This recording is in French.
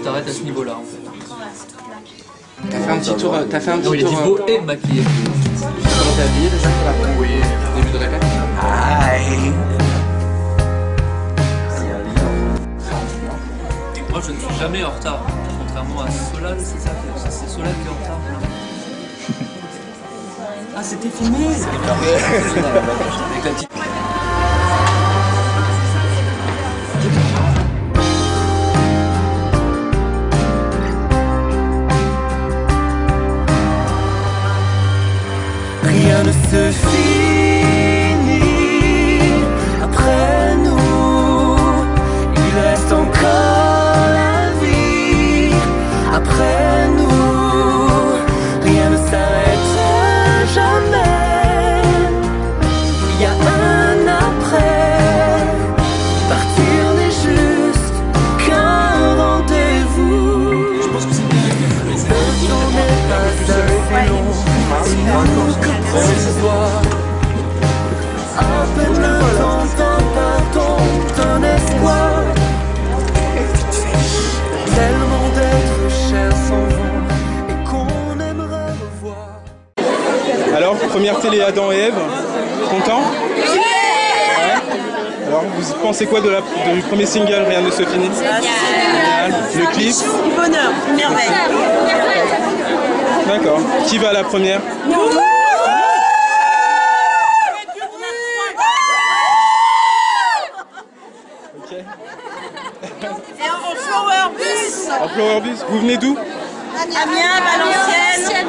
t'arrêtes à ce niveau-là en fait. T'as fait un petit tour, t'as fait un Non, petit il a dit tour. beau euh, et maquillé. Comment t'es habillé déjà pour la Oui. Début de répète Moi je ne suis jamais en retard. Contrairement à Solal, c'est ça c'est Solal qui est en retard. là. Ah, c'était filmé Avec la petite. Rien ne manque que ce soir. À peine le temps d'un pardon, d'un espoir. Tellement d'êtres chers s'en vont et qu'on aimerait revoir. Alors, première télé Adam et Ève, content? Ouais. Alors, vous pensez quoi de la, du premier single? Rien ne se finit. Le clip? Bonheur, merveille. D'accord. Qui va à la première? Et en flower bus. En Bus, vous venez d'où? Amiens, Valenciennes.